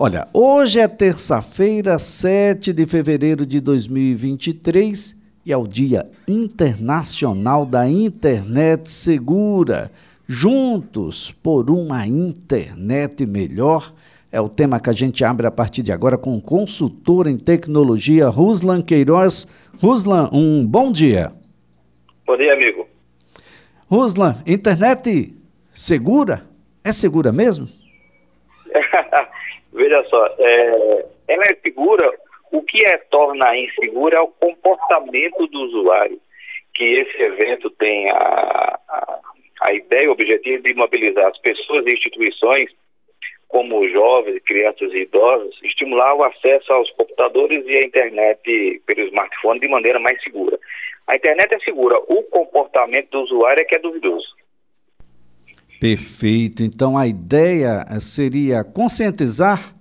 Olha, hoje é terça-feira, 7 de fevereiro de 2023 e é o Dia Internacional da Internet Segura. Juntos por uma internet melhor é o tema que a gente abre a partir de agora com o consultor em tecnologia Ruslan Queiroz. Ruslan, um bom dia. Bom dia, amigo. Ruslan, internet segura? É segura mesmo? Veja só, é, ela é segura. O que é torna insegura é o comportamento do usuário. Que esse evento tem a, a, a ideia, o objetivo de mobilizar as pessoas e instituições como jovens, crianças e idosos, estimular o acesso aos computadores e à internet pelo smartphone de maneira mais segura. A internet é segura, o comportamento do usuário é que é duvidoso. Perfeito. Então a ideia seria conscientizar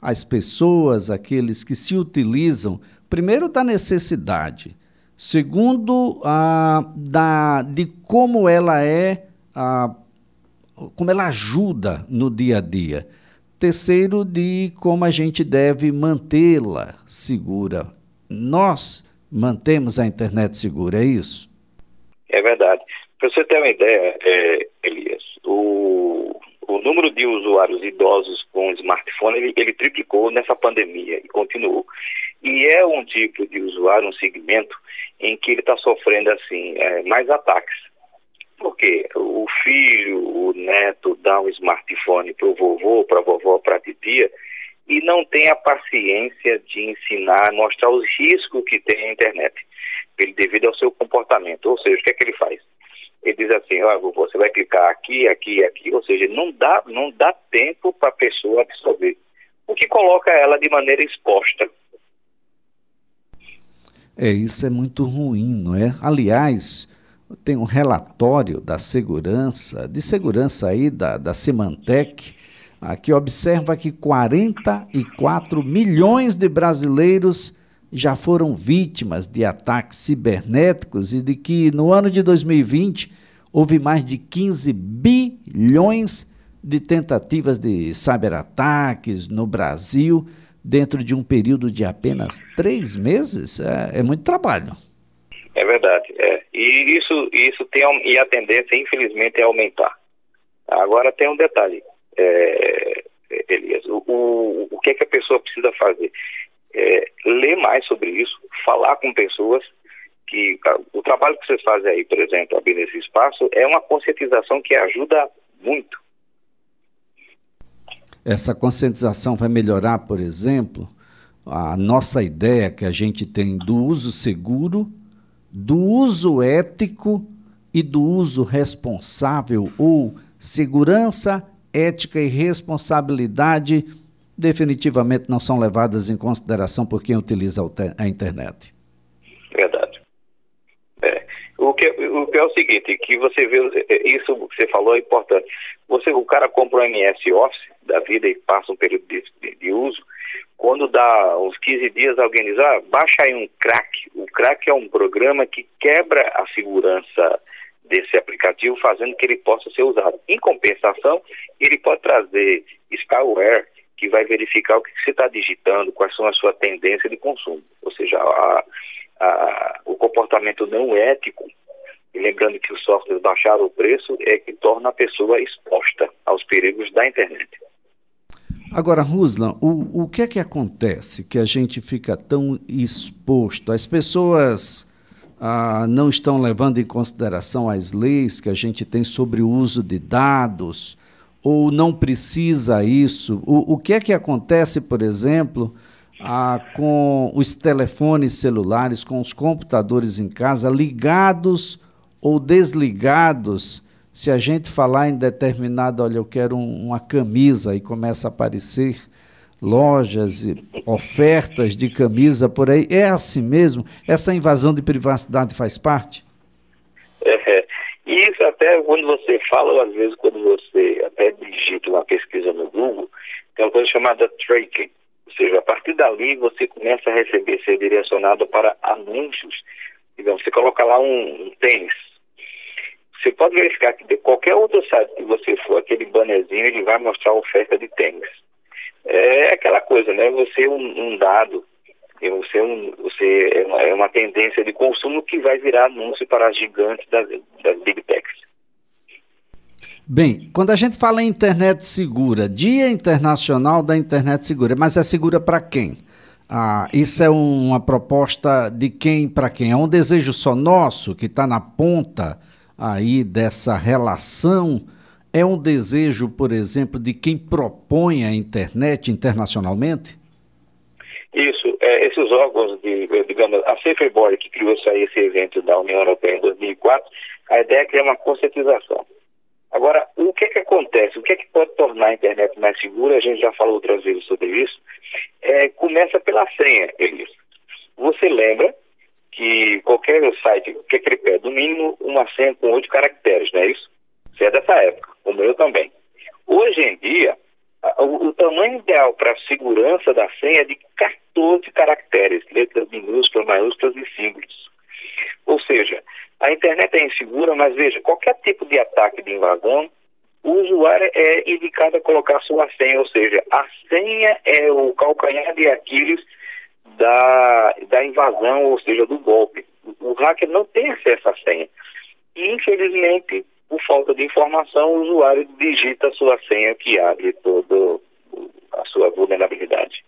as pessoas, aqueles que se utilizam, primeiro da necessidade, segundo da, de como ela é como ela ajuda no dia a dia. Terceiro, de como a gente deve mantê-la segura. Nós mantemos a internet segura, é isso? É verdade. Para você ter uma ideia, é, o, o número de usuários idosos com smartphone ele, ele triplicou nessa pandemia e continuou. E é um tipo de usuário, um segmento em que ele está sofrendo assim é, mais ataques porque o filho, o neto dá um smartphone para o vovô, para a vovó, para a titia, e não tem a paciência de ensinar, mostrar os riscos que tem a internet, devido ao seu comportamento. Ou seja, o que é que ele faz? Ele diz assim, ó, oh, você vai clicar aqui, aqui, aqui, ou seja, não dá, não dá tempo para a pessoa absorver, o que coloca ela de maneira exposta. É, isso é muito ruim, não é? Aliás, tem um relatório da segurança, de segurança aí da, da Symantec, que observa que 44 milhões de brasileiros já foram vítimas de ataques cibernéticos e de que no ano de 2020 houve mais de 15 bilhões de tentativas de cyberataques no Brasil dentro de um período de apenas três meses. É, é muito trabalho. É verdade. É. E isso, isso tem e a tendência, infelizmente, é aumentar. Agora tem um detalhe, é, Elias. O, o, o que é que a pessoa precisa fazer? É, ler mais sobre isso, falar com pessoas que o trabalho que vocês fazem aí, por exemplo, abrir esse espaço, é uma conscientização que ajuda muito. Essa conscientização vai melhorar, por exemplo, a nossa ideia que a gente tem do uso seguro do uso ético e do uso responsável ou segurança, ética e responsabilidade definitivamente não são levadas em consideração por quem utiliza a internet. Verdade. É. O, que, o que é o seguinte, que você vê, isso que você falou é importante. Você, o cara compra um MS Office da vida e passa um período de, de, de uso, quando dá uns 15 dias, alguém diz, ah, baixa aí um crack. O crack é um programa que quebra a segurança desse aplicativo, fazendo que ele possa ser usado. Em compensação, ele pode trazer spyware, que vai verificar o que você está digitando, quais são a sua tendência de consumo. Ou seja, a, a, o comportamento não ético, e lembrando que os softwares baixaram o preço, é que torna a pessoa exposta aos perigos da internet. Agora, Ruslan, o, o que é que acontece que a gente fica tão exposto? As pessoas ah, não estão levando em consideração as leis que a gente tem sobre o uso de dados, ou não precisa isso? O, o que é que acontece, por exemplo, ah, com os telefones celulares, com os computadores em casa ligados ou desligados? se a gente falar em determinado, olha, eu quero um, uma camisa e começa a aparecer lojas e ofertas de camisa por aí, é assim mesmo? Essa invasão de privacidade faz parte? É, isso até quando você fala, ou às vezes quando você até digita uma pesquisa no Google, tem uma coisa chamada tracking. Ou seja, a partir dali você começa a receber, ser direcionado para anúncios. Digamos, você coloca lá um, um tênis, você pode verificar que de qualquer outro site que você for, aquele bannerzinho, ele vai mostrar oferta de tênis. É aquela coisa, né? Você um, um dado, você, um, você é uma, é uma, tendência de consumo que vai virar anúncio para as gigantes das, das big techs. Bem, quando a gente fala em internet segura, Dia Internacional da Internet Segura, mas é segura para quem? Ah, isso é uma proposta de quem para quem? É um desejo só nosso que está na ponta aí dessa relação? É um desejo, por exemplo, de quem propõe a internet internacionalmente? É, órgãos, de, digamos, a Saferboard, que criou esse evento da União Europeia em 2004, a ideia é criar uma conscientização. Agora, o que é que acontece? O que é que pode tornar a internet mais segura? A gente já falou outras vezes sobre isso. É, começa pela senha, Elias. Você lembra que qualquer site que ele pede, no mínimo, uma senha com oito caracteres, não é isso? Você é dessa época, o meu também. Hoje em dia, o, o tamanho ideal para a segurança da senha é de 14 caracteres, letras minúsculas, maiúsculas e símbolos. Ou seja, a internet é insegura, mas veja, qualquer tipo de ataque de invasão, o usuário é indicado a colocar sua senha, ou seja, a senha é o calcanhar de Aquiles da, da invasão, ou seja, do golpe. O hacker não tem acesso à senha. E, infelizmente, por falta de informação, o usuário digita a sua senha que abre toda a sua vulnerabilidade.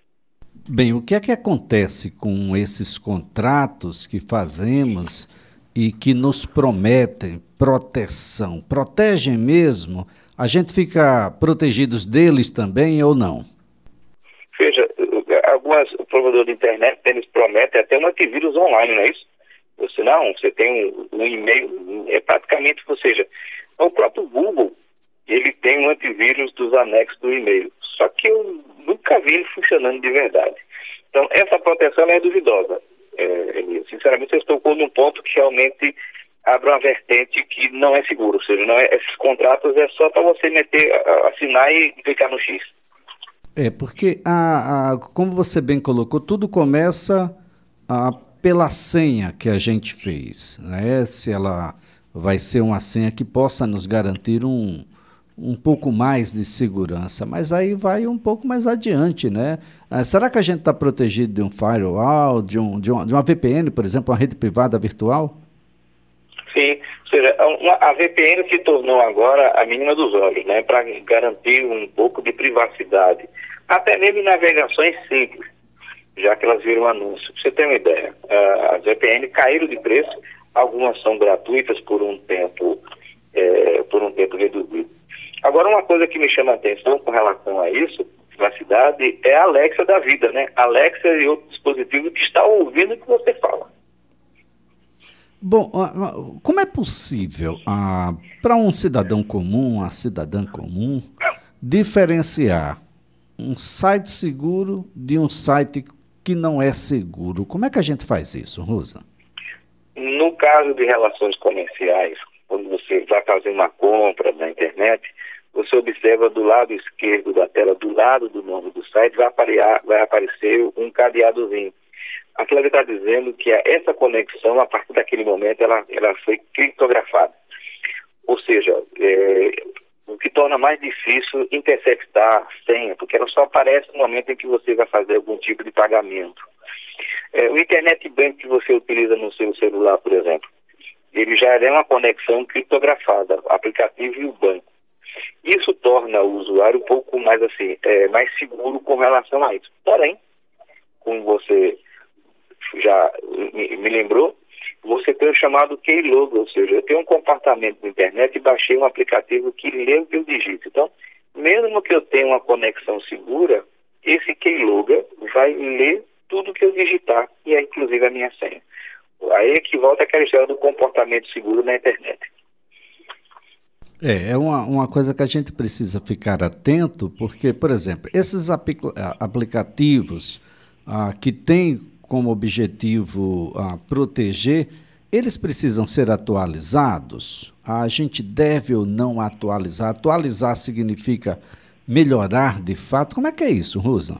Bem, o que é que acontece com esses contratos que fazemos e que nos prometem proteção. Protegem mesmo? A gente fica protegidos deles também ou não? Veja, algumas provedores de internet eles prometem até um antivírus online, não é isso? Você não, você tem um, um e-mail, é praticamente, ou seja, o próprio Google, ele tem um antivírus dos anexos do e-mail. Só que eu nunca vi ele funcionando de verdade. Então, essa proteção é duvidosa é, sinceramente, você tocou num ponto que realmente abre uma vertente que não é seguro. Ou seja, não é, esses contratos é só para você meter, assinar e clicar no X. É, porque, a, a, como você bem colocou, tudo começa a, pela senha que a gente fez. Né? Se ela vai ser uma senha que possa nos garantir um, um pouco mais de segurança, mas aí vai um pouco mais adiante, né? Ah, será que a gente está protegido de um firewall, de, um, de, um, de uma VPN, por exemplo, uma rede privada virtual? Sim, ou seja, uma, a VPN se tornou agora a mínima dos olhos, né? Para garantir um pouco de privacidade, até mesmo em navegações simples, já que elas viram anúncio. Pra você ter uma ideia, uh, as VPN caíram de preço, algumas são gratuitas por um tempo, é, por um tempo reduzido. Agora, uma coisa que me chama a atenção com relação a isso, na cidade, é a Alexa da vida, né? Alexa e outro dispositivo que está ouvindo o que você fala. Bom, como é possível ah, para um cidadão comum, uma cidadã comum, diferenciar um site seguro de um site que não é seguro? Como é que a gente faz isso, Rosa? No caso de relações comerciais, quando você vai fazer uma compra na internet, você observa do lado esquerdo da tela, do lado do nome do site, vai, aparear, vai aparecer um cadeadozinho. Aquilo está dizendo que essa conexão, a partir daquele momento, ela, ela foi criptografada. Ou seja, é, o que torna mais difícil interceptar a senha, porque ela só aparece no momento em que você vai fazer algum tipo de pagamento. É, o Internet Bank que você utiliza no seu celular, por exemplo, ele já é uma conexão criptografada, aplicativo e o banco. Isso torna o usuário um pouco mais assim, é, mais seguro com relação a isso. Porém, como você já me, lembrou, você tem o chamado keylog, ou seja, eu tenho um comportamento na internet e baixei um aplicativo que lê o que eu digito. Então, mesmo que eu tenha uma conexão segura, esse keylogger vai ler tudo que eu digitar, e é inclusive a minha senha. Aí é que volta aquela história do comportamento seguro na internet. É, é uma, uma coisa que a gente precisa ficar atento, porque, por exemplo, esses aplicativos ah, que têm como objetivo ah, proteger, eles precisam ser atualizados? A gente deve ou não atualizar? Atualizar significa melhorar de fato? Como é que é isso, Rosa?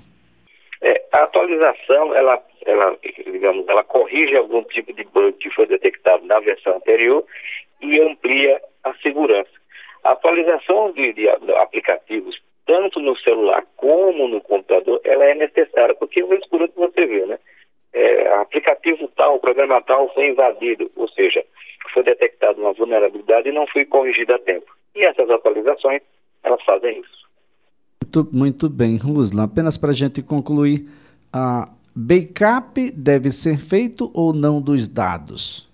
É, atualização, ela, ela, digamos, ela corrige algum tipo de bug que foi detectado na versão anterior e amplia a segurança. A atualização de, de aplicativos tanto no celular como no computador, ela é necessária, porque o vez por outro você vê, né? É, aplicativo tal, programa tal foi invadido, ou seja, foi detectada uma vulnerabilidade e não foi corrigida a tempo. E essas atualizações, elas fazem isso. Muito, muito bem, Ruslan. Apenas para a gente concluir, a backup deve ser feito ou não dos dados?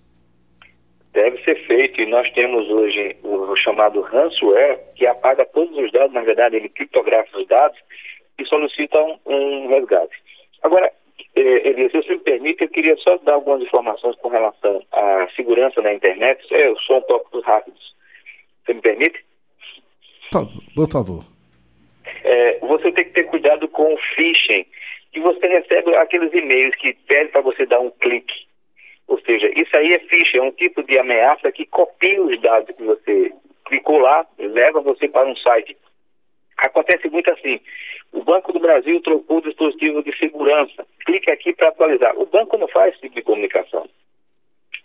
Deve ser feito e nós temos hoje o chamado ransomware, que apaga todos os dados, na verdade ele criptografa os dados e solicita um, um resgate. Agora, eh, Elias, se você me permite, eu queria só dar algumas informações com relação à segurança na internet. Eu sou um tópicos rápidos. Você me permite? Por favor. É, você tem que ter cuidado com o phishing, que você recebe aqueles e-mails que pedem para você dar um clique. Ou seja, isso aí é phishing, é um tipo de ameaça que copia os dados que você clicou lá, leva você para um site. Acontece muito assim. O Banco do Brasil trocou o dispositivo de segurança. Clique aqui para atualizar. O banco não faz esse tipo de comunicação.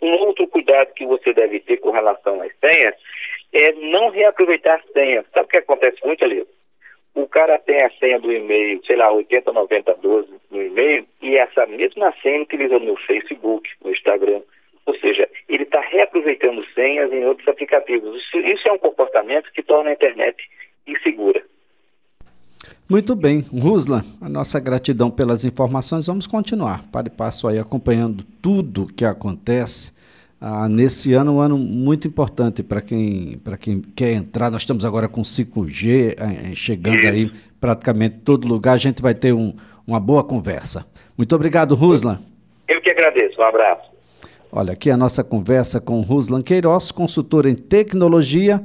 Um outro cuidado que você deve ter com relação às senhas é não reaproveitar senhas. Sabe o que acontece muito ali? O cara tem a senha do e-mail, sei lá, 80, 90, 12 no e-mail, e essa mesma senha utiliza no Facebook, no Instagram. Ou seja, ele está reaproveitando senhas em outros aplicativos. Isso, isso é um comportamento que torna a internet insegura. Muito bem, Rusla, a nossa gratidão pelas informações. Vamos continuar para e passo aí acompanhando tudo que acontece ah, nesse ano, um ano muito importante para quem, quem quer entrar. Nós estamos agora com 5G eh, chegando aí praticamente todo lugar. A gente vai ter um, uma boa conversa. Muito obrigado, Ruslan. Eu que agradeço. Um abraço. Olha, aqui a nossa conversa com Ruslan Queiroz, consultor em tecnologia